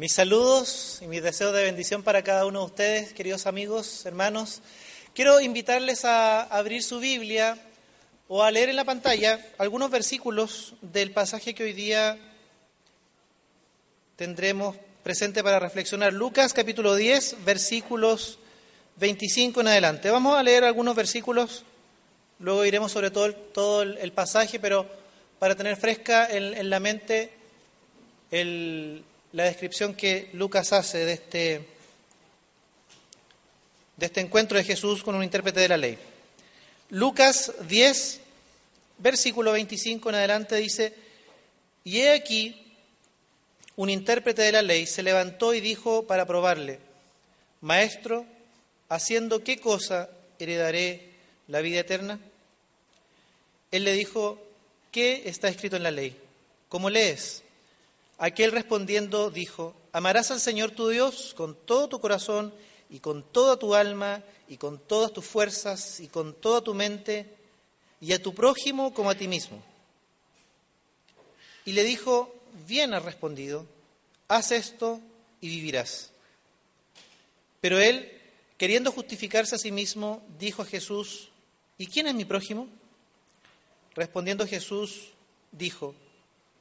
Mis saludos y mis deseos de bendición para cada uno de ustedes, queridos amigos, hermanos. Quiero invitarles a abrir su Biblia o a leer en la pantalla algunos versículos del pasaje que hoy día tendremos presente para reflexionar. Lucas capítulo 10, versículos 25 en adelante. Vamos a leer algunos versículos, luego iremos sobre todo todo el pasaje, pero para tener fresca en, en la mente el, la descripción que Lucas hace de este, de este encuentro de Jesús con un intérprete de la ley. Lucas 10, versículo 25 en adelante dice, y he aquí, un intérprete de la ley se levantó y dijo para probarle, Maestro, ¿haciendo qué cosa heredaré la vida eterna? Él le dijo, ¿qué está escrito en la ley? ¿Cómo lees? Aquel respondiendo dijo, amarás al Señor tu Dios con todo tu corazón y con toda tu alma y con todas tus fuerzas y con toda tu mente y a tu prójimo como a ti mismo. Y le dijo, bien has respondido, haz esto y vivirás. Pero él, queriendo justificarse a sí mismo, dijo a Jesús, ¿y quién es mi prójimo? Respondiendo Jesús, dijo,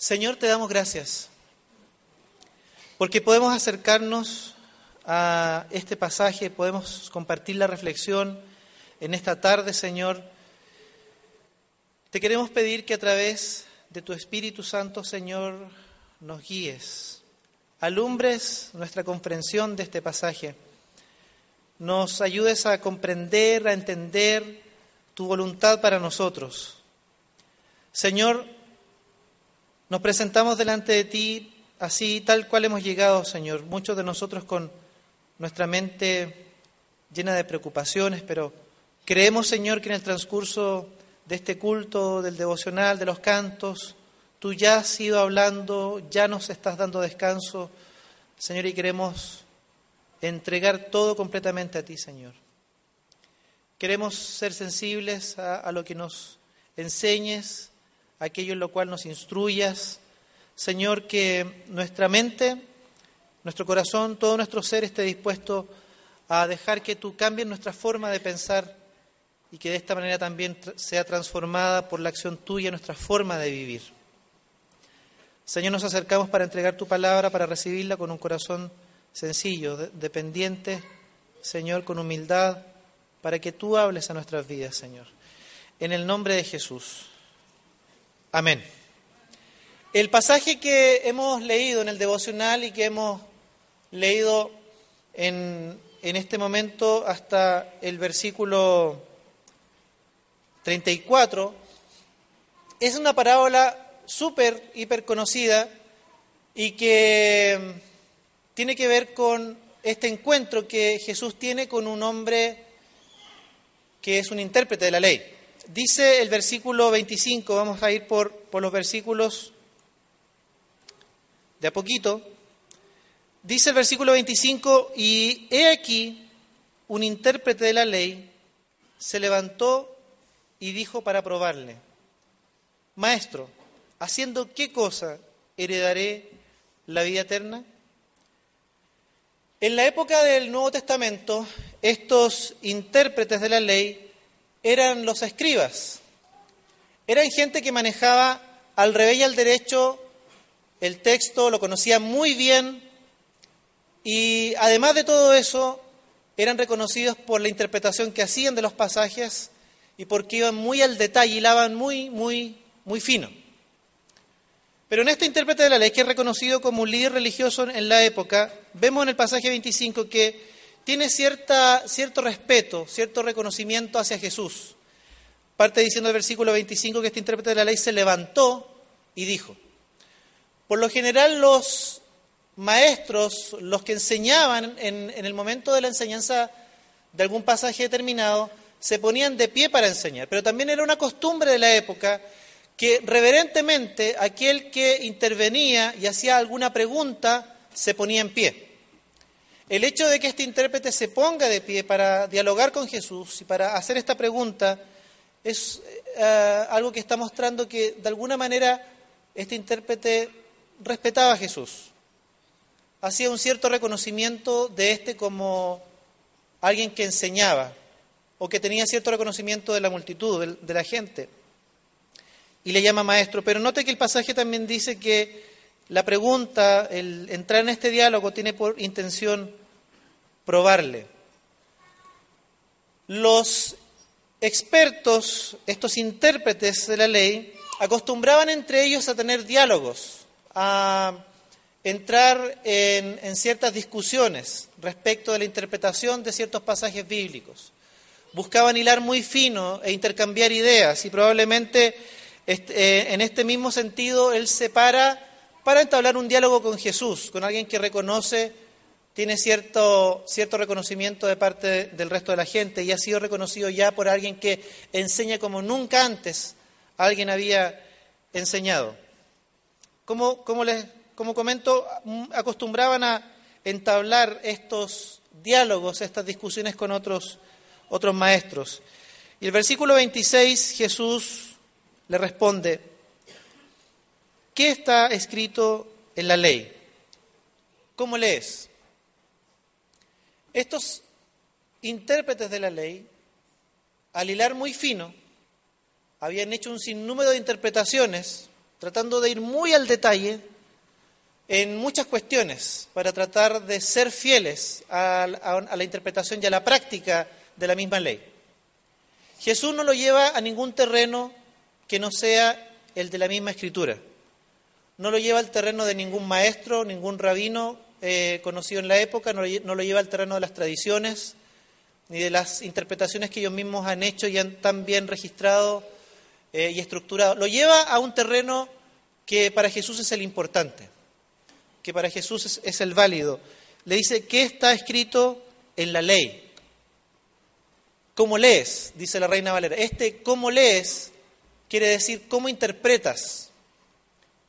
Señor, te damos gracias porque podemos acercarnos a este pasaje, podemos compartir la reflexión en esta tarde, Señor. Te queremos pedir que a través de tu Espíritu Santo, Señor, nos guíes, alumbres nuestra comprensión de este pasaje, nos ayudes a comprender, a entender tu voluntad para nosotros. Señor, nos presentamos delante de ti así, tal cual hemos llegado, Señor. Muchos de nosotros con nuestra mente llena de preocupaciones, pero creemos, Señor, que en el transcurso de este culto, del devocional, de los cantos, tú ya has ido hablando, ya nos estás dando descanso, Señor, y queremos entregar todo completamente a ti, Señor. Queremos ser sensibles a, a lo que nos enseñes, aquello en lo cual nos instruyas. Señor, que nuestra mente, nuestro corazón, todo nuestro ser esté dispuesto a dejar que tú cambies nuestra forma de pensar y que de esta manera también sea transformada por la acción tuya nuestra forma de vivir. Señor, nos acercamos para entregar tu palabra, para recibirla con un corazón sencillo, dependiente, Señor, con humildad, para que tú hables a nuestras vidas, Señor. En el nombre de Jesús. Amén. El pasaje que hemos leído en el devocional y que hemos leído en, en este momento hasta el versículo 34 es una parábola súper, hiper conocida y que tiene que ver con este encuentro que Jesús tiene con un hombre que es un intérprete de la ley. Dice el versículo 25, vamos a ir por, por los versículos de a poquito. Dice el versículo 25, y he aquí un intérprete de la ley se levantó y dijo para probarle, Maestro, ¿haciendo qué cosa heredaré la vida eterna? En la época del Nuevo Testamento, estos intérpretes de la ley eran los escribas. Eran gente que manejaba al revés y al derecho el texto, lo conocía muy bien y además de todo eso eran reconocidos por la interpretación que hacían de los pasajes y porque iban muy al detalle, hilaban muy, muy, muy fino. Pero en este intérprete de la ley, que es reconocido como un líder religioso en la época, vemos en el pasaje 25 que tiene cierta, cierto respeto, cierto reconocimiento hacia Jesús. Parte diciendo el versículo 25 que este intérprete de la ley se levantó y dijo. Por lo general los maestros, los que enseñaban en, en el momento de la enseñanza de algún pasaje determinado, se ponían de pie para enseñar. Pero también era una costumbre de la época que reverentemente aquel que intervenía y hacía alguna pregunta se ponía en pie. El hecho de que este intérprete se ponga de pie para dialogar con Jesús y para hacer esta pregunta es eh, algo que está mostrando que de alguna manera este intérprete respetaba a Jesús. Hacía un cierto reconocimiento de este como alguien que enseñaba o que tenía cierto reconocimiento de la multitud, de la gente y le llama maestro. Pero note que el pasaje también dice que la pregunta, el entrar en este diálogo, tiene por intención probarle. Los expertos, estos intérpretes de la ley, acostumbraban entre ellos a tener diálogos, a entrar en, ciertas discusiones respecto de la interpretación de ciertos pasajes bíblicos. Buscaban hilar muy fino e intercambiar ideas y probablemente este, eh, en este mismo sentido, él se para para entablar un diálogo con Jesús, con alguien que reconoce, tiene cierto, cierto reconocimiento de parte del resto de la gente y ha sido reconocido ya por alguien que enseña como nunca antes alguien había enseñado. Como, como, les, como comento, acostumbraban a entablar estos diálogos, estas discusiones con otros, otros maestros. Y el versículo 26, Jesús le responde, ¿qué está escrito en la ley? ¿Cómo lees? Estos intérpretes de la ley, al hilar muy fino, habían hecho un sinnúmero de interpretaciones, tratando de ir muy al detalle en muchas cuestiones, para tratar de ser fieles a, a la interpretación y a la práctica de la misma ley. Jesús no lo lleva a ningún terreno que no sea el de la misma escritura. No lo lleva al terreno de ningún maestro, ningún rabino eh, conocido en la época, no lo, lleva al terreno de las tradiciones, ni de las interpretaciones que ellos mismos han hecho y han tan bien registrado eh, y estructurado. Lo lleva a un terreno que para Jesús es el importante, que para Jesús es, es el válido. Le dice, ¿qué está escrito en la ley? ¿Cómo lees? Dice la reina Valera. Este ¿cómo lees? quiere decir cómo interpretas,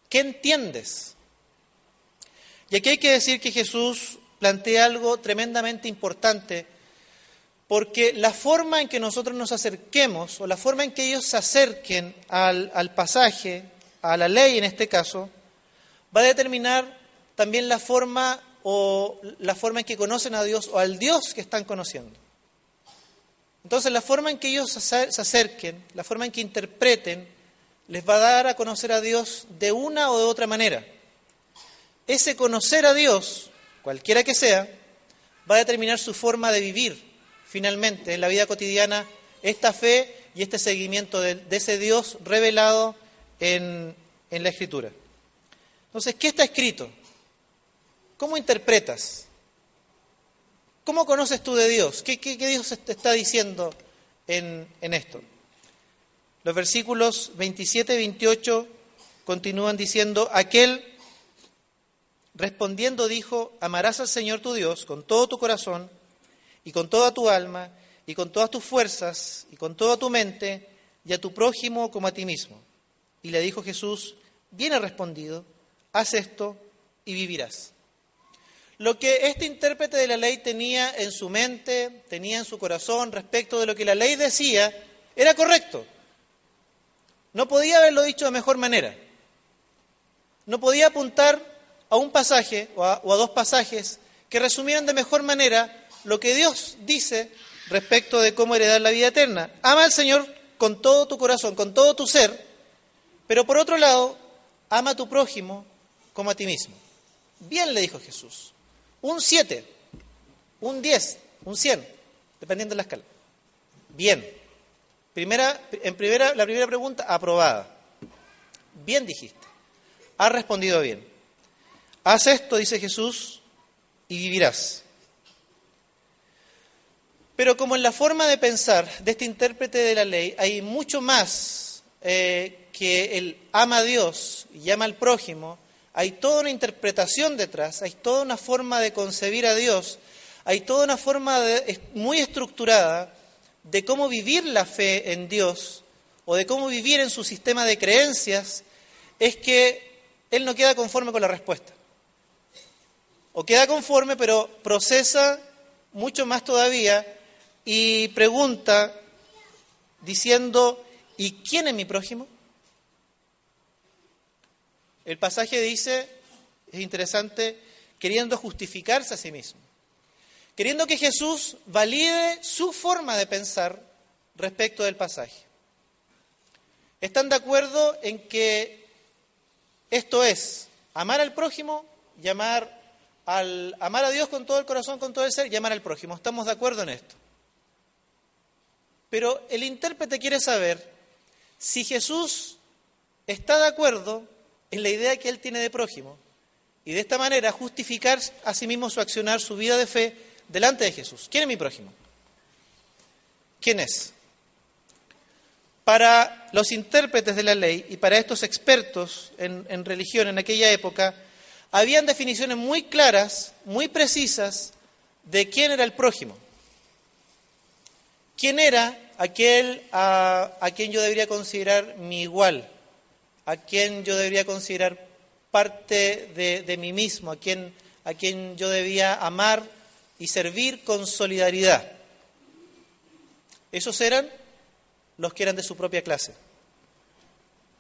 qué entiendes. Y aquí hay que decir que Jesús plantea algo tremendamente importante, porque la forma en que nosotros nos acerquemos, o la forma en que ellos se acerquen al, al pasaje, a la ley en este caso, va a determinar también la forma o la forma en que conocen a Dios o al Dios que están conociendo. Entonces, la forma en que ellos se acerquen, la forma en que interpreten, les va a dar a conocer a Dios de una o de otra manera. Ese conocer a Dios, cualquiera que sea, va a determinar su forma de vivir finalmente en la vida cotidiana esta fe y este seguimiento de, ese Dios revelado en, en la Escritura. Entonces, ¿qué está escrito? ¿Cómo interpretas? ¿Cómo conoces tú de Dios? ¿Qué, Dios te está diciendo en, en esto? Los versículos 27 y 28 continúan diciendo, aquel respondiendo dijo, amarás al Señor tu Dios con todo tu corazón y con toda tu alma y con todas tus fuerzas y con toda tu mente y a tu prójimo como a ti mismo. Y le dijo Jesús, bien respondido, haz esto y vivirás. Lo que este intérprete de la ley tenía en su mente, tenía en su corazón respecto de lo que la ley decía, era correcto. No podía haberlo dicho de mejor manera. No podía apuntar a un pasaje o a, dos pasajes que resumieran de mejor manera lo que Dios dice respecto de cómo heredar la vida eterna. Ama al Señor con todo tu corazón, con todo tu ser, Pero por otro lado, ama a tu prójimo como a ti mismo. Bien le dijo Jesús. Un 7, un 10, un 100, dependiendo de la escala. Bien. Primera, en primera, la primera pregunta, aprobada. Bien dijiste. Has respondido bien. Haz esto, dice Jesús, y vivirás. Pero como en la forma de pensar de este intérprete de la ley hay mucho más eh, que el ama a Dios y ama al prójimo, hay toda una interpretación detrás, hay toda una forma de concebir a Dios, hay toda una forma muy estructurada de cómo vivir la fe en Dios o de cómo vivir en su sistema de creencias, es que él no queda conforme con la respuesta. O queda conforme, pero procesa mucho más todavía y pregunta diciendo, ¿y quién es mi prójimo? El pasaje dice, es interesante, queriendo justificarse a sí mismo, queriendo que Jesús valide su forma de pensar respecto del pasaje. ¿Están de acuerdo en que esto es amar al prójimo y amar, al, amar a Dios con todo el corazón, con todo el ser y amar al prójimo? ¿Estamos de acuerdo en esto? Pero el intérprete quiere saber si Jesús está de acuerdo en la idea que él tiene de prójimo y de esta manera justificar a sí mismo su accionar, su vida de fe delante de Jesús. ¿Quién es mi prójimo? ¿Quién es? Para los intérpretes de la ley y para estos expertos en, en religión en aquella época, habían definiciones muy claras, muy precisas de quién era el prójimo. ¿Quién era aquel a, quien yo debería considerar mi igual? ¿A quien yo debería considerar parte de, mí mismo? ¿A quien, ¿A quien yo debía amar y servir con solidaridad? Esos eran los que eran de su propia clase,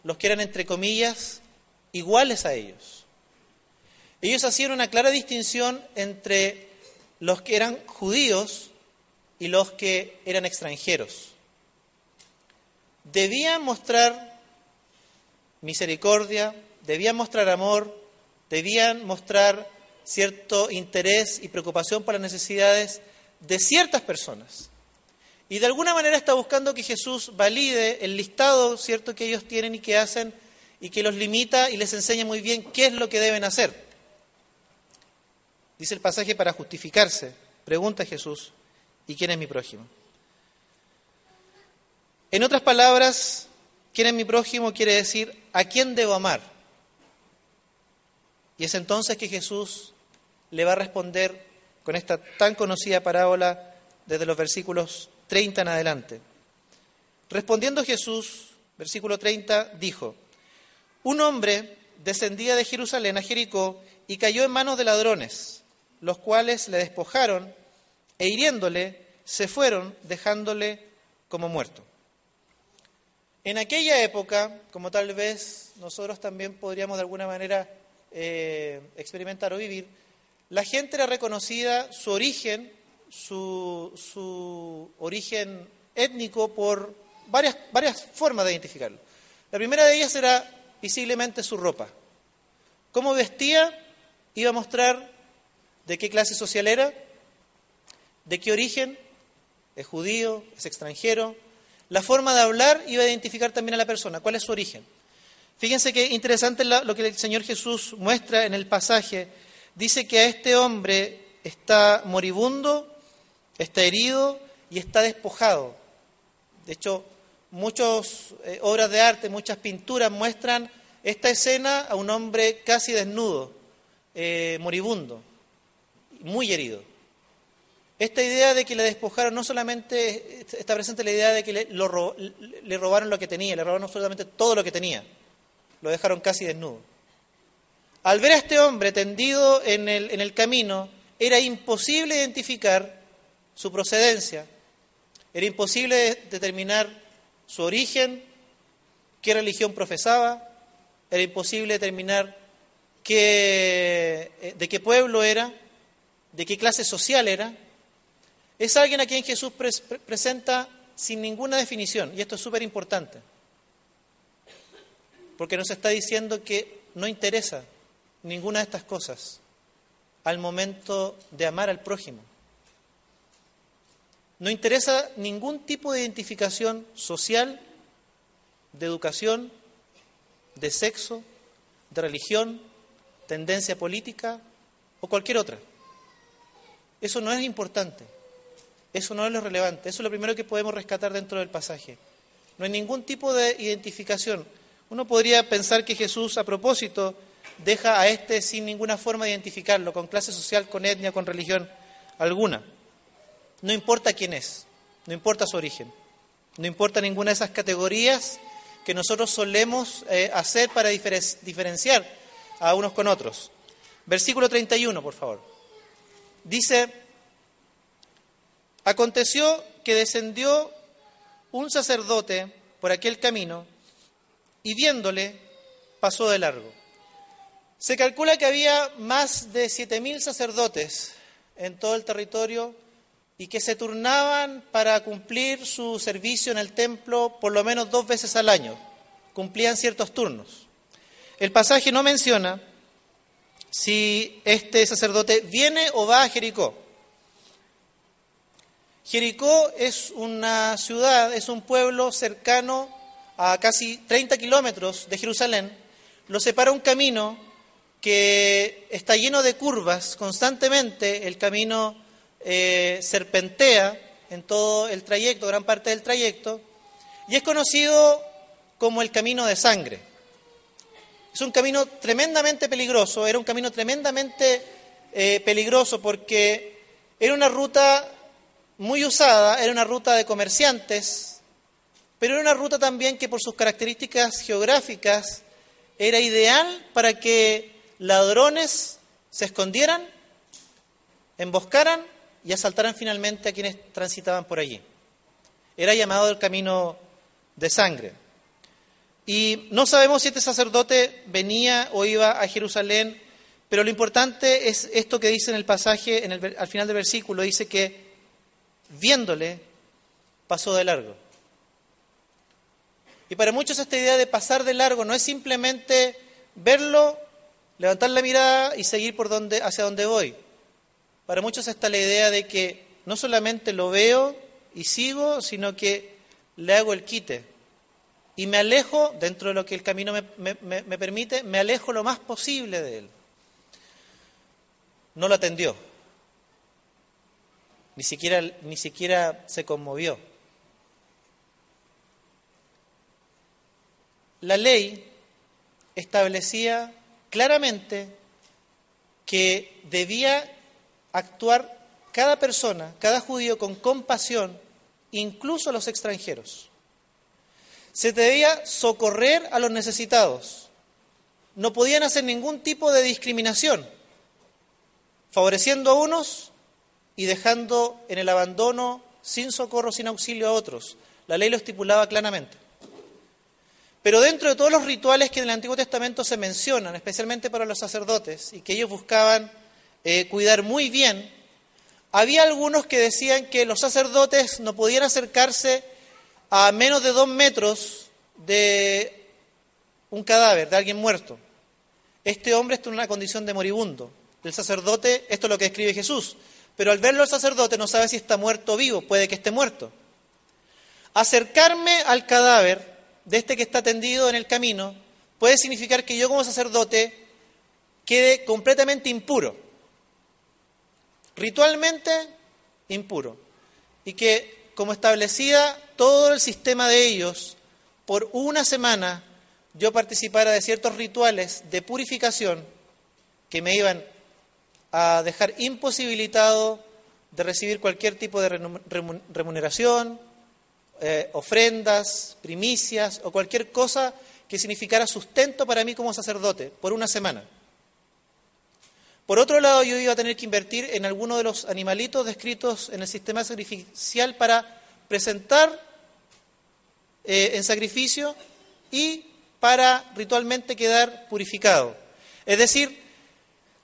los que eran, entre comillas, iguales a ellos. Ellos hacían una clara distinción entre los que eran judíos y los que eran extranjeros. Debían mostrar misericordia, debían mostrar amor, debían mostrar cierto interés y preocupación por las necesidades de ciertas personas. Y de alguna manera está buscando que Jesús valide el listado cierto que ellos tienen y que hacen y que los limita y les enseña muy bien qué es lo que deben hacer. Dice el pasaje para justificarse. Pregunta Jesús, ¿Y quién es mi prójimo? En otras palabras, ¿quién es mi prójimo? Quiere decir, ¿a quién debo amar? Y es entonces que Jesús le va a responder con esta tan conocida parábola desde los versículos 30 en adelante. Respondiendo Jesús, versículo 30, dijo, un hombre descendía de Jerusalén a Jericó y cayó en manos de ladrones, los cuales le despojaron e hiriéndole, se fueron dejándole como muerto. En aquella época, como tal vez nosotros también podríamos de alguna manera eh, experimentar o vivir, la gente era reconocida su origen, su, su origen étnico por varias, varias formas de identificarlo. La primera de ellas era visiblemente su ropa. Cómo vestía iba a mostrar de qué clase social era, ¿De qué origen? ¿Es judío? ¿Es extranjero? La forma de hablar iba a identificar también a la persona. ¿Cuál es su origen? Fíjense que interesante lo que el Señor Jesús muestra en el pasaje. Dice que a este hombre está moribundo, está herido y está despojado. De hecho, muchas eh, obras de arte, muchas pinturas muestran esta escena a un hombre casi desnudo, eh, moribundo, muy herido. Esta idea de que le despojaron no solamente está presente la idea de que le, le robaron lo que tenía, le robaron absolutamente todo lo que tenía, lo dejaron casi desnudo. Al ver a este hombre tendido en el, en el camino, era imposible identificar su procedencia, era imposible determinar su origen, qué religión profesaba, era imposible determinar qué, eh, de qué pueblo era, de qué clase social era. Es alguien a quien Jesús presenta sin ninguna definición, y esto es súper importante. porque nos está diciendo que no interesa ninguna de estas cosas al momento de amar al prójimo. No interesa ningún tipo de identificación social, de educación, de sexo, de religión, tendencia política o cualquier otra. Eso no es importante, eso no es lo relevante, eso es lo primero que podemos rescatar dentro del pasaje. No hay ningún tipo de identificación. Uno podría pensar que Jesús, a propósito, deja a este sin ninguna forma de identificarlo, con clase social, con etnia, con religión alguna. No importa quién es, no importa su origen, no importa ninguna de esas categorías que nosotros solemos eh, hacer para diferenciar a unos con otros. Versículo 31, por favor. Dice, aconteció que descendió un sacerdote por aquel camino y viéndole pasó de largo. Se calcula que había más de 7.000 sacerdotes en todo el territorio y que se turnaban para cumplir su servicio en el templo por lo menos dos veces al año. Cumplían ciertos turnos. El pasaje no menciona si este sacerdote viene o va a Jericó. Jericó es una ciudad, es un pueblo cercano a casi 30 kilómetros de Jerusalén. Lo separa un camino que está lleno de curvas constantemente, el camino eh, serpentea en todo el trayecto, gran parte del trayecto, y es conocido como el camino de sangre. Es un camino tremendamente peligroso, era un camino tremendamente eh, peligroso porque era una ruta muy usada, era una ruta de comerciantes, pero era una ruta también que por sus características geográficas era ideal para que ladrones se escondieran, emboscaran y asaltaran finalmente a quienes transitaban por allí. Era llamado el camino de sangre. Y no sabemos si este sacerdote venía o iba a Jerusalén, pero lo importante es esto que dice en el pasaje, en el, al final del versículo, dice que viéndole pasó de largo. Y para muchos esta idea de pasar de largo no es simplemente verlo levantar la mirada y seguir por donde, hacia donde voy. Para muchos está la idea de que no solamente lo veo y sigo, sino que le hago el quite. Y me alejo, dentro de lo que el camino me, me permite, me alejo lo más posible de él. No lo atendió. Ni siquiera, ni siquiera se conmovió. La ley establecía claramente que debía actuar cada persona, cada judío con compasión, incluso los extranjeros. Se debía socorrer a los necesitados. No podían hacer ningún tipo de discriminación, favoreciendo a unos y dejando en el abandono, sin socorro, sin auxilio a otros. La ley lo estipulaba claramente. Pero dentro de todos los rituales que en el Antiguo Testamento se mencionan, especialmente para los sacerdotes, y que ellos buscaban eh, cuidar muy bien, había algunos que decían que los sacerdotes no podían acercarse a menos de dos metros de un cadáver, de alguien muerto. Este hombre está en una condición de moribundo. El sacerdote, esto es lo que escribe Jesús, pero al verlo el sacerdote no sabe si está muerto o vivo, puede que esté muerto. Acercarme al cadáver de este que está tendido en el camino puede significar que yo como sacerdote quede completamente impuro, ritualmente impuro, y que como establecía todo el sistema de ellos, por una semana yo participara de ciertos rituales de purificación que me iban a dejar imposibilitado de recibir cualquier tipo de remuneración, eh, ofrendas, primicias o cualquier cosa que significara sustento para mí como sacerdote por una semana. Por otro lado, yo iba a tener que invertir en alguno de los animalitos descritos en el sistema sacrificial para presentar eh, en sacrificio y para ritualmente quedar purificado. Es decir,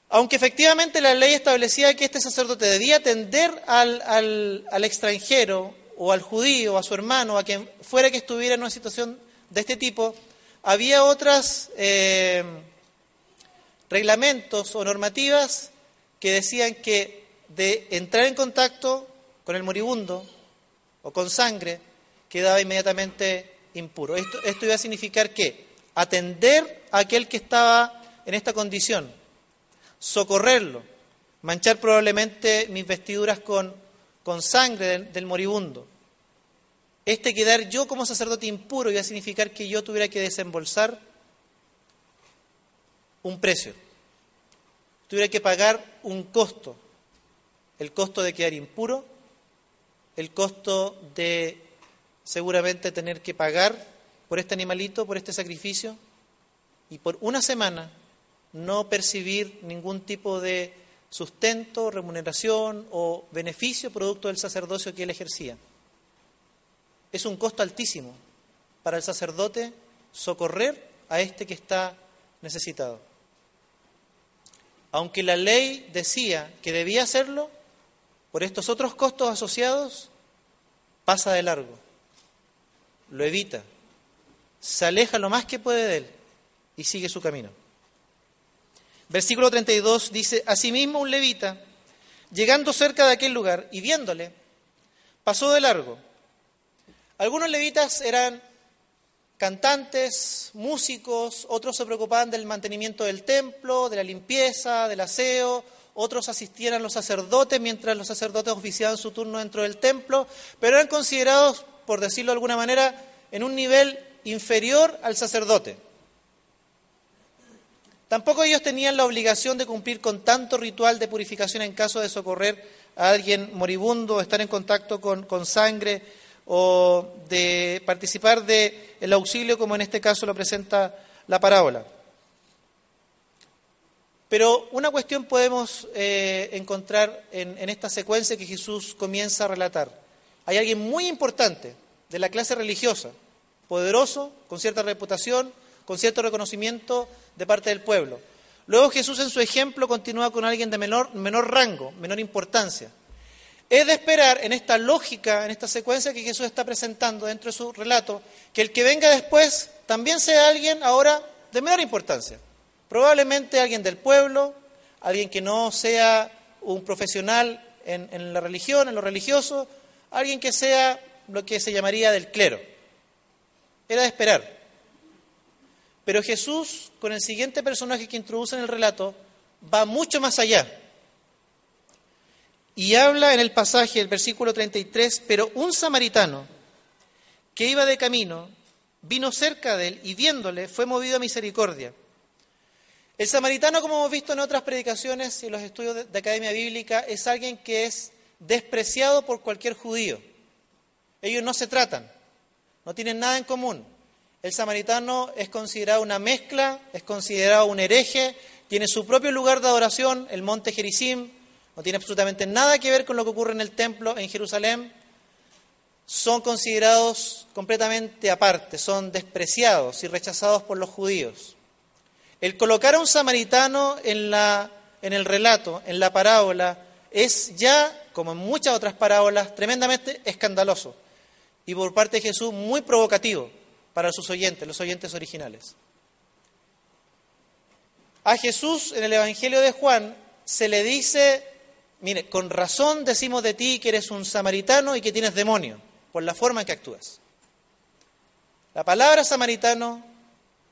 aunque efectivamente la ley establecía que este sacerdote debía atender al, extranjero o al judío, a su hermano, a quien fuera que estuviera en una situación de este tipo, había otras eh, reglamentos o normativas que decían que de entrar en contacto con el moribundo o con sangre quedaba inmediatamente impuro. Esto, esto iba a significar que atender a aquel que estaba en esta condición, socorrerlo, manchar probablemente mis vestiduras con, con sangre del, del moribundo. Este quedar yo como sacerdote impuro iba a significar que yo tuviera que desembolsar un precio, tuviera que pagar un costo, el costo de quedar impuro, el costo de seguramente tener que pagar por este animalito, por este sacrificio, y por una semana no percibir ningún tipo de sustento, remuneración o beneficio producto del sacerdocio que él ejercía. Es un costo altísimo para el sacerdote socorrer a este que está necesitado. Aunque la ley decía que debía hacerlo, por estos otros costos asociados, pasa de largo, lo evita, se aleja lo más que puede de él y sigue su camino. Versículo 32 dice, Asimismo un levita, llegando cerca de aquel lugar y viéndole, pasó de largo. Algunos levitas eran cantantes, músicos, otros se preocupaban del mantenimiento del templo, de la limpieza, del aseo, otros asistían a los sacerdotes mientras los sacerdotes oficiaban su turno dentro del templo, pero eran considerados, por decirlo de alguna manera, en un nivel inferior al sacerdote. Tampoco ellos tenían la obligación de cumplir con tanto ritual de purificación en caso de socorrer a alguien moribundo, estar en contacto con, con sangre o de participar del el auxilio, como en este caso lo presenta la parábola. Pero una cuestión podemos eh, encontrar en, en esta secuencia que Jesús comienza a relatar. Hay alguien muy importante de la clase religiosa, poderoso, con cierta reputación, con cierto reconocimiento de parte del pueblo. Luego Jesús en su ejemplo continúa con alguien de menor, menor rango, menor importancia. Es de esperar en esta lógica, en esta secuencia que Jesús está presentando dentro de su relato, que el que venga después también sea alguien ahora de menor importancia. Probablemente alguien del pueblo, alguien que no sea un profesional en, la religión, en lo religioso, alguien que sea lo que se llamaría del clero. Era de esperar. Pero Jesús, con el siguiente personaje que introduce en el relato, va mucho más allá. Y habla en el pasaje, el versículo 33, pero un samaritano que iba de camino vino cerca de él y viéndole fue movido a misericordia. El samaritano, como hemos visto en otras predicaciones y en los estudios de Academia Bíblica, es alguien que es despreciado por cualquier judío. Ellos no se tratan, no tienen nada en común. El samaritano es considerado una mezcla, es considerado un hereje, tiene su propio lugar de adoración, el monte Gerizim, no tiene absolutamente nada que ver con lo que ocurre en el templo en Jerusalén. Son considerados completamente aparte, son despreciados y rechazados por los judíos. El colocar a un samaritano en, la, en el relato, en la parábola, es ya, como en muchas otras parábolas, tremendamente escandaloso y por parte de Jesús muy provocativo para sus oyentes, los oyentes originales. A Jesús en el Evangelio de Juan se le dice, mire, con razón decimos de ti que eres un samaritano y que tienes demonio, por la forma en que actúas. La palabra samaritano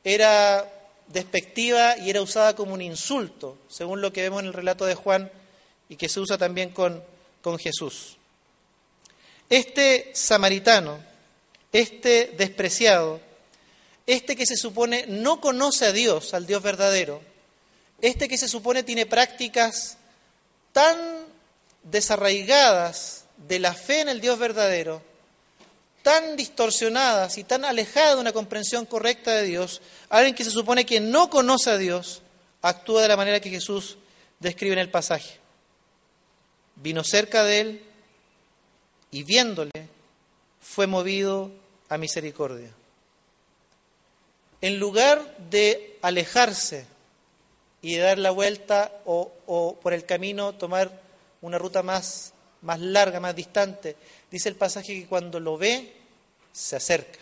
era despectiva y era usada como un insulto, según lo que vemos en el relato de Juan y que se usa también con, con Jesús. Este samaritano este despreciado, este que se supone no conoce a Dios, al Dios verdadero, este que se supone tiene prácticas tan desarraigadas de la fe en el Dios verdadero, tan distorsionadas y tan alejadas de una comprensión correcta de Dios, alguien que se supone que no conoce a Dios, actúa de la manera que Jesús describe en el pasaje. Vino cerca de él y viéndole fue movido a misericordia. En lugar de alejarse y de dar la vuelta o, por el camino tomar una ruta más, más larga, más distante, dice el pasaje que cuando lo ve, se acerca.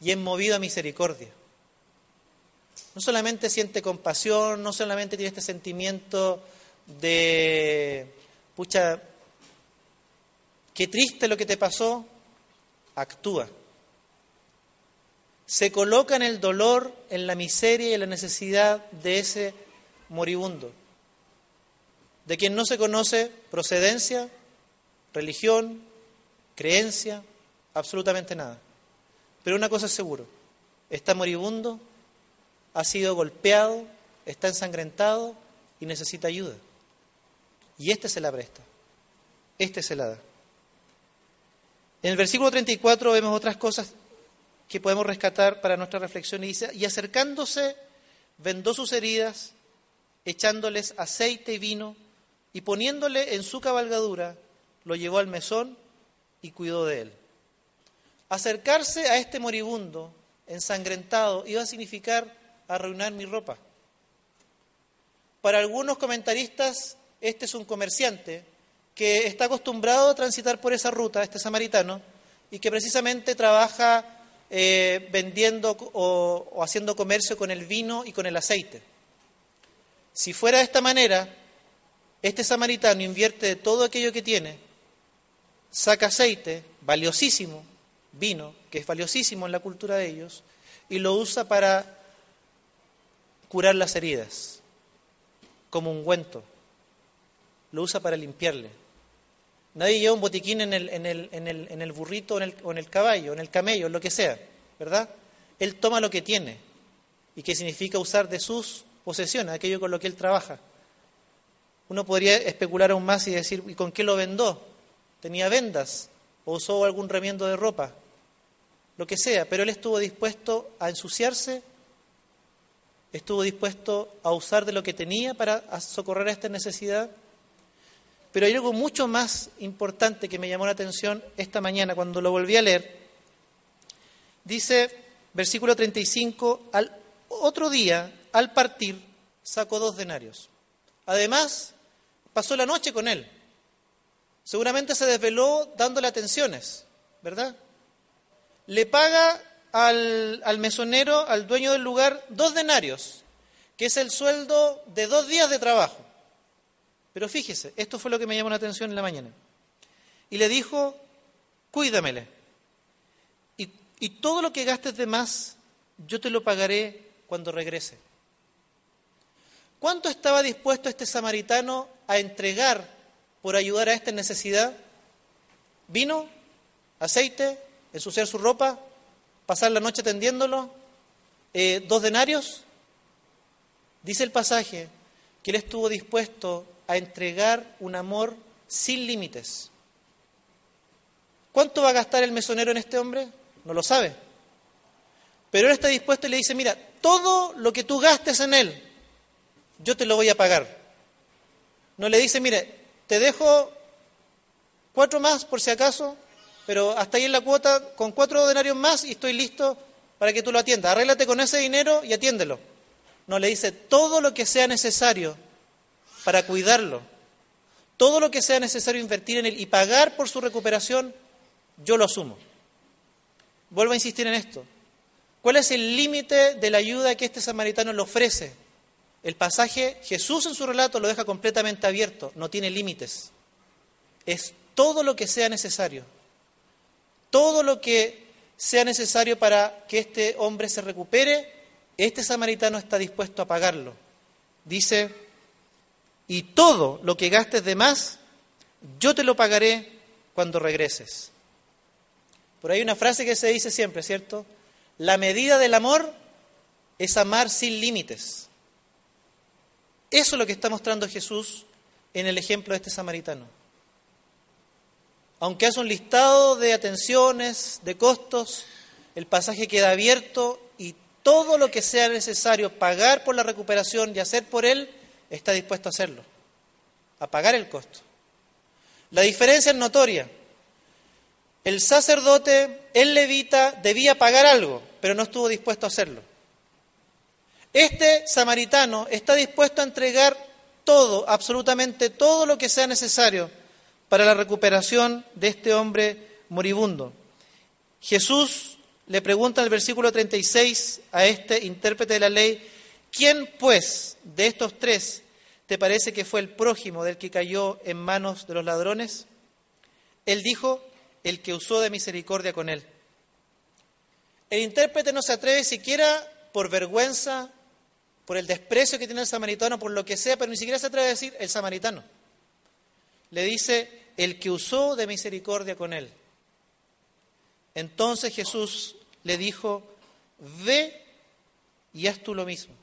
y es movido a misericordia. No solamente siente compasión, no solamente tiene este sentimiento de, pucha, qué triste lo que te pasó, actúa. Se coloca en el dolor, en la miseria y en la necesidad de ese moribundo, de quien no se conoce procedencia, religión, creencia, absolutamente nada. Pero una cosa es seguro, está moribundo, ha sido golpeado, está ensangrentado y necesita ayuda. Y este se la presta, este se la da. En el versículo 34 vemos otras cosas que podemos rescatar para nuestra reflexión y dice, y acercándose, vendó sus heridas, echándoles aceite y vino, y poniéndole en su cabalgadura, lo llevó al mesón y cuidó de él. Acercarse a este moribundo ensangrentado iba a significar arruinar mi ropa. Para algunos comentaristas, este es un comerciante que está acostumbrado a transitar por esa ruta, este samaritano, y que precisamente trabaja eh, vendiendo o haciendo comercio con el vino y con el aceite. Si fuera de esta manera, este samaritano invierte todo aquello que tiene, saca aceite, valiosísimo, vino, que es valiosísimo en la cultura de ellos, y lo usa para curar las heridas, como ungüento. Lo usa para limpiarle. Nadie lleva un botiquín en el, en el, en el, en el burrito en o en el caballo, en el camello, en lo que sea, ¿verdad? Él toma lo que tiene y que significa usar de sus posesiones, aquello con lo que él trabaja. Uno podría especular aún más y decir, ¿y con qué lo vendó? ¿Tenía vendas? ¿O usó algún remiendo de ropa? Lo que sea, pero él estuvo dispuesto a ensuciarse, estuvo dispuesto a usar de lo que tenía para socorrer a esta necesidad. Pero hay algo mucho más importante que me llamó la atención esta mañana cuando lo volví a leer. Dice, versículo 35, al otro día, al partir, sacó dos denarios. Además, pasó la noche con él. Seguramente se desveló dándole atenciones, ¿verdad? Le paga al, al, mesonero, al dueño del lugar, dos denarios, que es el sueldo de dos días de trabajo. Pero fíjese, esto fue lo que me llamó la atención en la mañana. Y le dijo, cuídamele. Y, y todo lo que gastes de más, yo te lo pagaré cuando regrese. ¿Cuánto estaba dispuesto este samaritano a entregar por ayudar a esta necesidad? ¿Vino? ¿Aceite? ¿Ensuciar su ropa? ¿Pasar la noche tendiéndolo? Eh, ¿Dos denarios? Dice el pasaje que él estuvo dispuesto a entregar un amor sin límites. ¿Cuánto va a gastar el mesonero en este hombre? No lo sabe. Pero él está dispuesto y le dice, mira, todo lo que tú gastes en él, yo te lo voy a pagar. No le dice, mire, te dejo cuatro más por si acaso, pero hasta ahí en la cuota, con cuatro denarios más y estoy listo para que tú lo atiendas. Arréglate con ese dinero y atiéndelo. No le dice todo lo que sea necesario para cuidarlo. Todo lo que sea necesario invertir en él y pagar por su recuperación, yo lo asumo. Vuelvo a insistir en esto. ¿Cuál es el límite de la ayuda que este samaritano le ofrece? El pasaje, Jesús en su relato lo deja completamente abierto, no tiene límites. Es todo lo que sea necesario. Todo lo que sea necesario para que este hombre se recupere, este samaritano está dispuesto a pagarlo. Dice y todo lo que gastes de más, yo te lo pagaré cuando regreses. Por ahí una frase que se dice siempre, ¿cierto? La medida del amor es amar sin límites. Eso es lo que está mostrando Jesús en el ejemplo de este samaritano. Aunque hace un listado de atenciones, de costos, el pasaje queda abierto y todo lo que sea necesario pagar por la recuperación y hacer por él, está dispuesto a hacerlo, a pagar el costo. La diferencia es notoria. El sacerdote, el levita, debía pagar algo, pero no estuvo dispuesto a hacerlo. Este samaritano está dispuesto a entregar todo, absolutamente todo lo que sea necesario para la recuperación de este hombre moribundo. Jesús le pregunta en el versículo 36 a este intérprete de la ley, ¿quién pues de estos tres te parece que fue el prójimo del que cayó en manos de los ladrones? Él dijo, el que usó de misericordia con él. El intérprete no se atreve siquiera por vergüenza, por el desprecio que tiene el samaritano, por lo que sea, pero ni siquiera se atreve a decir el samaritano. Le dice, el que usó de misericordia con él. Entonces Jesús le dijo, ve y haz tú lo mismo.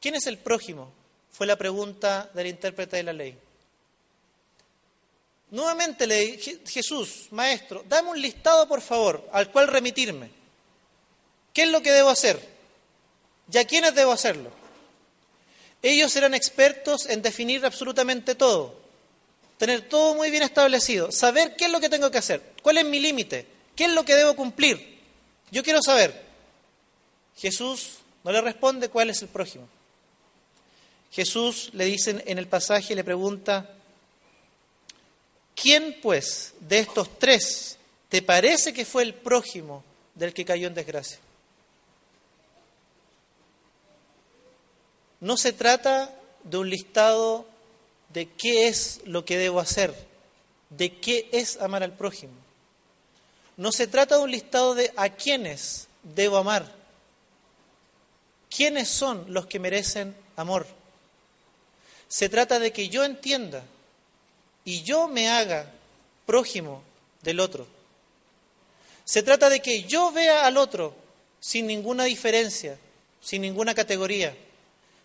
¿Quién es el prójimo? Fue la pregunta del intérprete de la ley. Nuevamente le dije, Jesús, maestro, dame un listado, por favor, al cual remitirme. ¿Qué es lo que debo hacer? ¿Y a quiénes debo hacerlo? Ellos eran expertos en definir absolutamente todo, tener todo muy bien establecido, saber qué es lo que tengo que hacer, cuál es mi límite, qué es lo que debo cumplir. Yo quiero saber. Jesús no le responde cuál es el prójimo. Jesús le dice en el pasaje, le pregunta, ¿quién pues de estos tres te parece que fue el prójimo del que cayó en desgracia? No se trata de un listado de qué es lo que debo hacer, de qué es amar al prójimo. No se trata de un listado de a quiénes debo amar, quiénes son los que merecen amor. Se trata de que yo entienda y yo me haga prójimo del otro. Se trata de que yo vea al otro sin ninguna diferencia, sin ninguna categoría,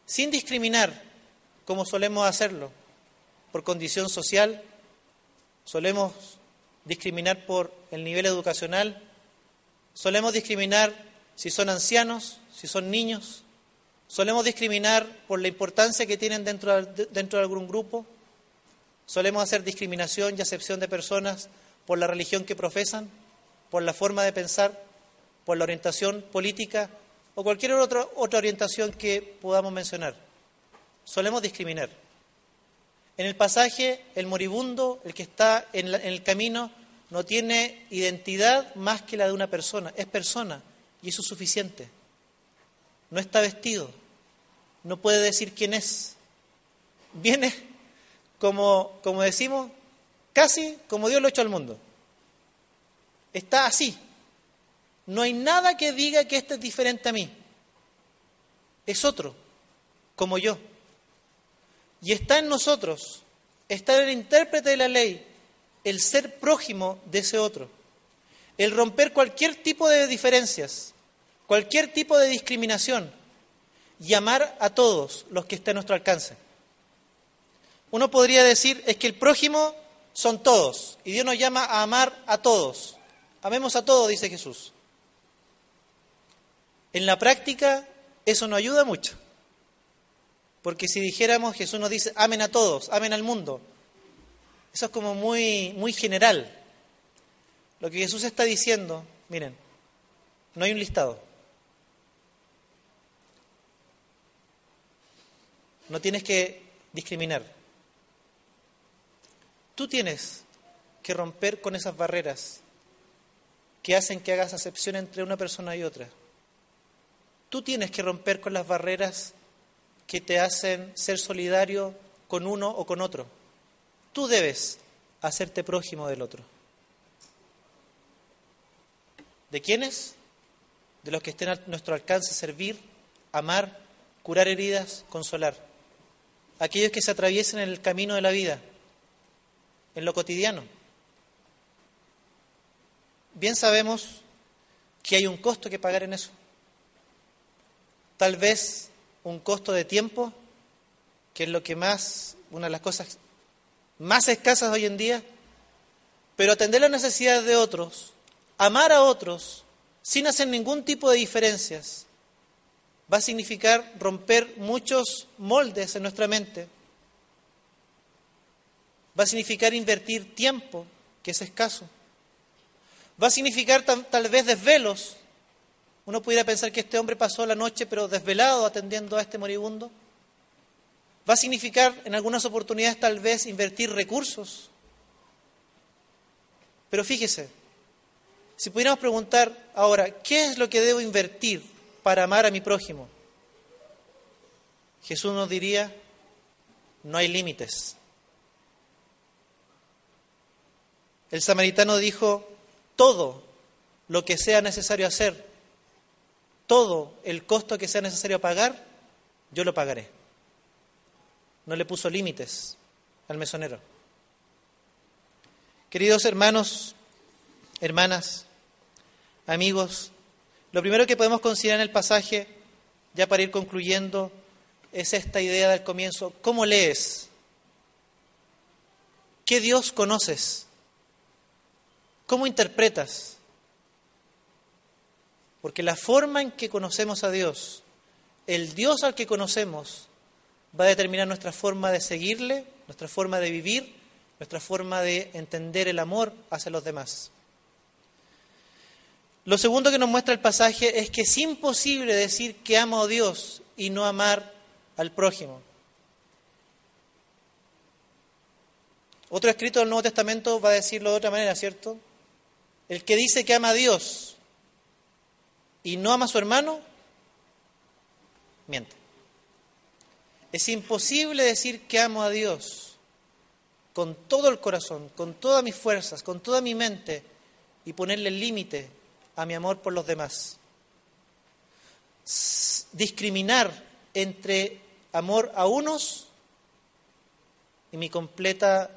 sin discriminar como solemos hacerlo, por condición social, solemos discriminar por el nivel educacional, solemos discriminar si son ancianos, si son niños, Solemos discriminar por la importancia que tienen dentro de, dentro de algún grupo. Solemos hacer discriminación y acepción de personas por la religión que profesan, por la forma de pensar, por la orientación política o cualquier otra, otra orientación que podamos mencionar. Solemos discriminar. En el pasaje, el moribundo, el que está en, en el camino, no tiene identidad más que la de una persona. Es persona y eso es suficiente. No está vestido, no puede decir quién es. Viene, como, como decimos, casi como Dios lo ha hecho al mundo. Está así. No hay nada que diga que este es diferente a mí. Es otro, como yo. Y está en nosotros, está en el intérprete de la ley, el ser prójimo de ese otro. El romper cualquier tipo de diferencias, cualquier tipo de discriminación y amar a todos los que estén a nuestro alcance. Uno podría decir, es que el prójimo son todos, y Dios nos llama a amar a todos. Amemos a todos, dice Jesús. En la práctica eso no ayuda mucho, porque si dijéramos, Jesús nos dice, amen a todos, amen al mundo, eso es como muy, muy general. Lo que Jesús está diciendo, miren, no hay un listado. No tienes que discriminar. Tú tienes que romper con esas barreras que hacen que hagas acepción entre una persona y otra. Tú tienes que romper con las barreras que te hacen ser solidario con uno o con otro. Tú debes hacerte prójimo del otro. ¿De quiénes? De los que estén a nuestro alcance servir, amar, curar heridas, consolar aquellos que se atraviesen en el camino de la vida, en lo cotidiano. Bien sabemos que hay un costo que pagar en eso. Tal vez un costo de tiempo, que es lo que más, una de las cosas más escasas hoy en día, pero atender las necesidades de otros, amar a otros, sin hacer ningún tipo de diferencias, va a significar romper muchos moldes en nuestra mente. Va a significar invertir tiempo, que es escaso. Va a significar tal, vez desvelos. Uno pudiera pensar que este hombre pasó la noche, pero desvelado atendiendo a este moribundo. Va a significar en algunas oportunidades tal vez invertir recursos. Pero fíjese, si pudiéramos preguntar ahora, ¿qué es lo que debo invertir para amar a mi prójimo? Jesús nos diría, no hay límites. El samaritano dijo, todo lo que sea necesario hacer, todo el costo que sea necesario pagar, yo lo pagaré. No le puso límites al mesonero. Queridos hermanos, hermanas, amigos, lo primero que podemos considerar en el pasaje, ya para ir concluyendo, es esta idea del comienzo. ¿Cómo lees? ¿Qué Dios conoces? ¿Cómo interpretas? Porque la forma en que conocemos a Dios, el Dios al que conocemos, va a determinar nuestra forma de seguirle, nuestra forma de vivir, nuestra forma de entender el amor hacia los demás. Lo segundo que nos muestra el pasaje es que es imposible decir que amo a Dios y no amar al prójimo. Otro escrito del Nuevo Testamento va a decirlo de otra manera, ¿cierto? El que dice que ama a Dios y no ama a su hermano, miente. Es imposible decir que amo a Dios con todo el corazón, con todas mis fuerzas, con toda mi mente y ponerle límite a mi amor por los demás. Discriminar entre amor a unos y mi completa,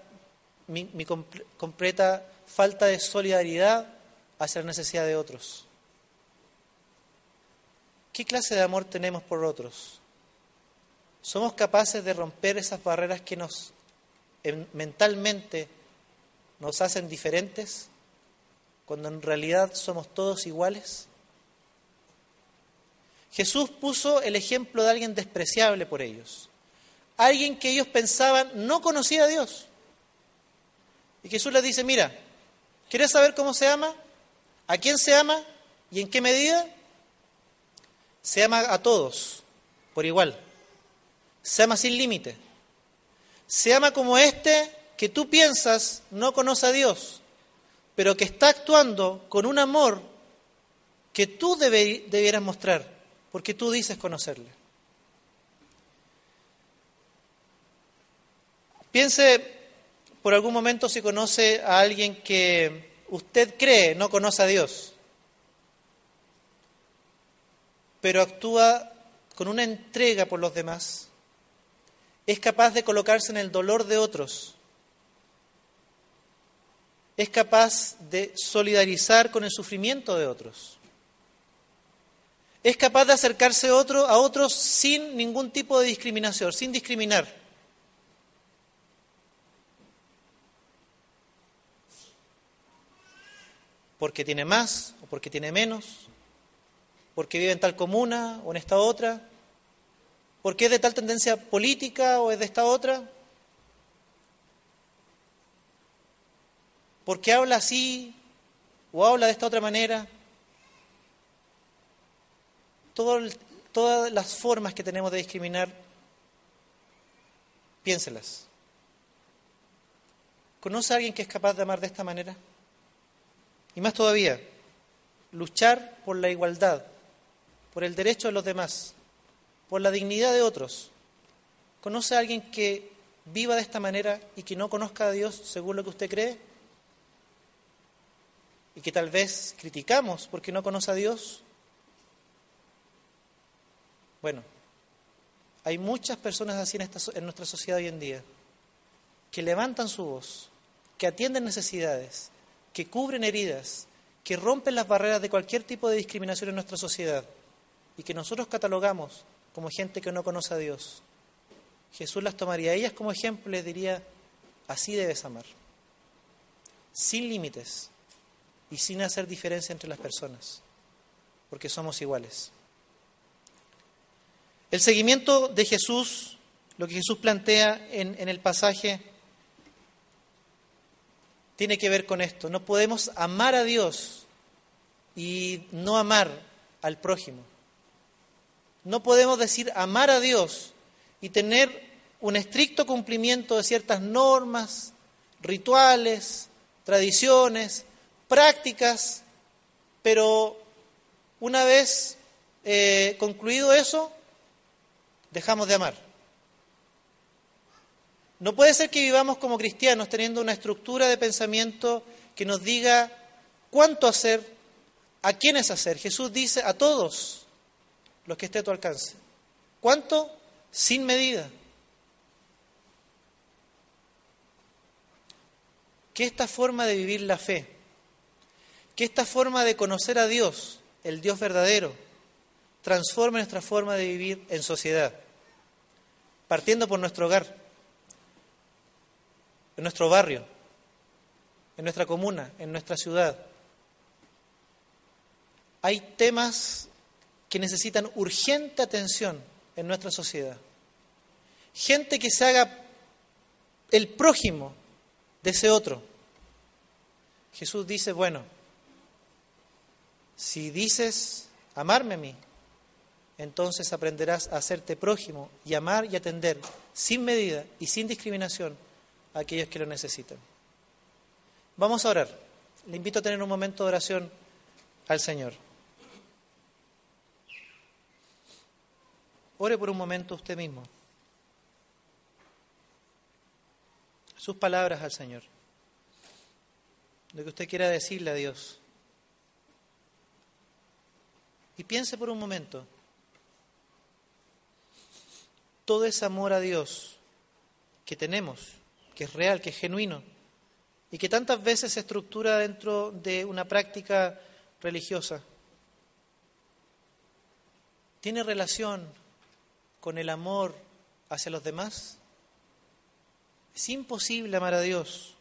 mi, completa falta de solidaridad hacia la necesidad de otros. ¿Qué clase de amor tenemos por otros? ¿Somos capaces de romper esas barreras que nos mentalmente nos hacen diferentes cuando en realidad somos todos iguales? Jesús puso el ejemplo de alguien despreciable por ellos, alguien que ellos pensaban no conocía a Dios. Y Jesús les dice, mira, ¿Quieres saber cómo se ama? ¿A quién se ama? ¿Y en qué medida? Se ama a todos, por igual. Se ama sin límite. Se ama como este que tú piensas no conoce a Dios, pero que está actuando con un amor que tú debieras mostrar, porque tú dices conocerle. Piense por algún momento si conoce a alguien que usted cree no conoce a Dios, pero actúa con una entrega por los demás, es capaz de colocarse en el dolor de otros, es capaz de solidarizar con el sufrimiento de otros, es capaz de acercarse a, otro, a otros sin ningún tipo de discriminación, sin discriminar. porque tiene más o porque tiene menos, porque vive en tal comuna o en esta otra, porque es de tal tendencia política o es de esta otra, porque habla así o habla de esta otra manera. todas las formas que tenemos de discriminar, piénselas. ¿Conoce a alguien que es capaz de amar de esta manera? Y más todavía, luchar por la igualdad, por el derecho de los demás, por la dignidad de otros. ¿Conoce a alguien que viva de esta manera y que no conozca a Dios según lo que usted cree? Y que tal vez criticamos porque no conoce a Dios. Bueno, hay muchas personas así en, nuestra sociedad hoy en día, que levantan su voz, que atienden necesidades, que cubren heridas, que rompen las barreras de cualquier tipo de discriminación en nuestra sociedad y que nosotros catalogamos como gente que no conoce a Dios. Jesús las tomaría a ellas como ejemplo y les diría, así debes amar, sin límites y sin hacer diferencia entre las personas, porque somos iguales. El seguimiento de Jesús, lo que Jesús plantea en, en el pasaje, tiene que ver con esto. No podemos amar a Dios y no amar al prójimo. No podemos decir amar a Dios y tener un estricto cumplimiento de ciertas normas, rituales, tradiciones, prácticas pero una vez eh, concluido eso, dejamos de amar. No puede ser que vivamos como cristianos teniendo una estructura de pensamiento que nos diga cuánto hacer, a quiénes hacer. Jesús dice a todos los que esté a tu alcance. ¿Cuánto? Sin medida. Que esta forma de vivir la fe, que esta forma de conocer a Dios, el Dios verdadero, transforme nuestra forma de vivir en sociedad, partiendo por nuestro hogar en nuestro barrio, en nuestra comuna, en nuestra ciudad. Hay temas que necesitan urgente atención en nuestra sociedad. Gente que se haga el prójimo de ese otro. Jesús dice, bueno, si dices amarme a mí, entonces aprenderás a hacerte prójimo y amar y atender sin medida y sin discriminación a aquellos que lo necesitan. Vamos a orar. Le invito a tener un momento de oración al Señor. Ore por un momento usted mismo. Sus palabras al Señor. Lo que usted quiera decirle a Dios. Y piense por un momento. Todo ese amor a Dios que tenemos que es real, que es genuino, y que tantas veces se estructura dentro de una práctica religiosa. ¿Tiene relación con el amor hacia los demás? Es imposible amar a Dios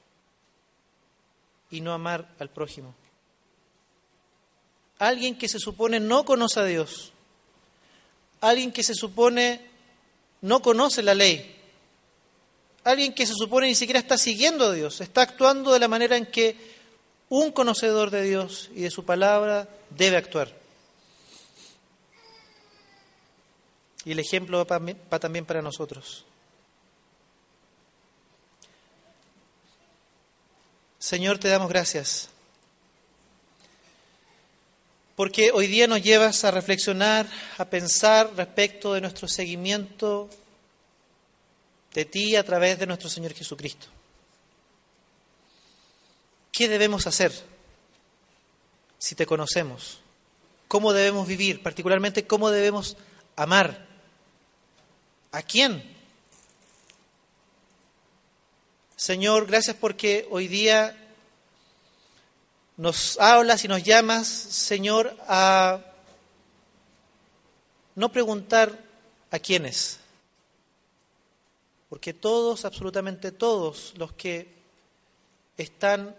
y no amar al prójimo. Alguien que se supone no conoce a Dios, alguien que se supone no conoce la ley, alguien que se supone ni siquiera está siguiendo a Dios, está actuando de la manera en que un conocedor de Dios y de su palabra debe actuar. Y el ejemplo va también para nosotros. Señor, te damos gracias porque hoy día nos llevas a reflexionar, a pensar respecto de nuestro seguimiento de ti a través de nuestro Señor Jesucristo. ¿Qué debemos hacer si te conocemos? ¿Cómo debemos vivir? Particularmente, ¿cómo debemos amar? ¿A quién? Señor, gracias porque hoy día nos hablas y nos llamas, Señor, a no preguntar a quiénes, porque todos, absolutamente todos los que están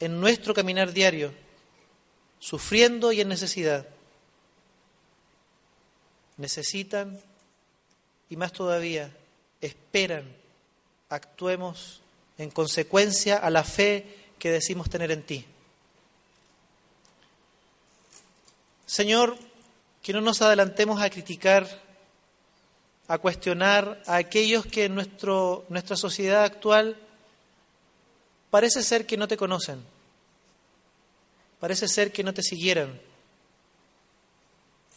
en nuestro caminar diario, sufriendo y en necesidad, necesitan y más todavía esperan actuemos en consecuencia a la fe que decimos tener en ti. Señor, que no nos adelantemos a criticar a cuestionar a aquellos que en nuestro, nuestra sociedad actual parece ser que no te conocen, parece ser que no te siguieran,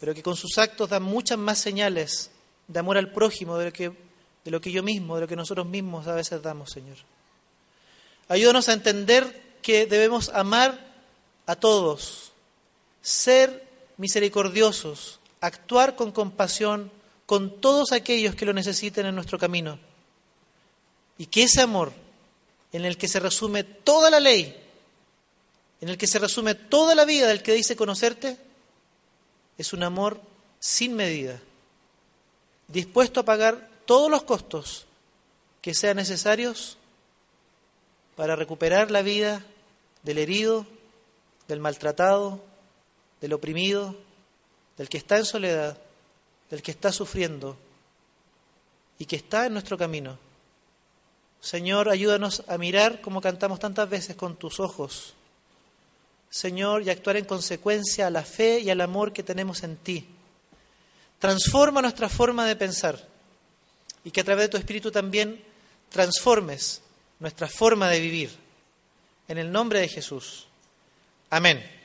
pero que con sus actos dan muchas más señales de amor al prójimo de lo que, de lo que yo mismo, de lo que nosotros mismos a veces damos, Señor. Ayúdanos a entender que debemos amar a todos, ser misericordiosos, actuar con compasión, con todos aquellos que lo necesiten en nuestro camino. Y que ese amor, en el que se resume toda la ley, en el que se resume toda la vida del que dice conocerte, es un amor sin medida, dispuesto a pagar todos los costos que sean necesarios para recuperar la vida del herido, del maltratado, del oprimido, del que está en soledad del que está sufriendo y que está en nuestro camino. Señor, ayúdanos a mirar como cantamos tantas veces con tus ojos. Señor, y actuar en consecuencia a la fe y al amor que tenemos en ti. Transforma nuestra forma de pensar y que a través de tu Espíritu también transformes nuestra forma de vivir. En el nombre de Jesús. Amén.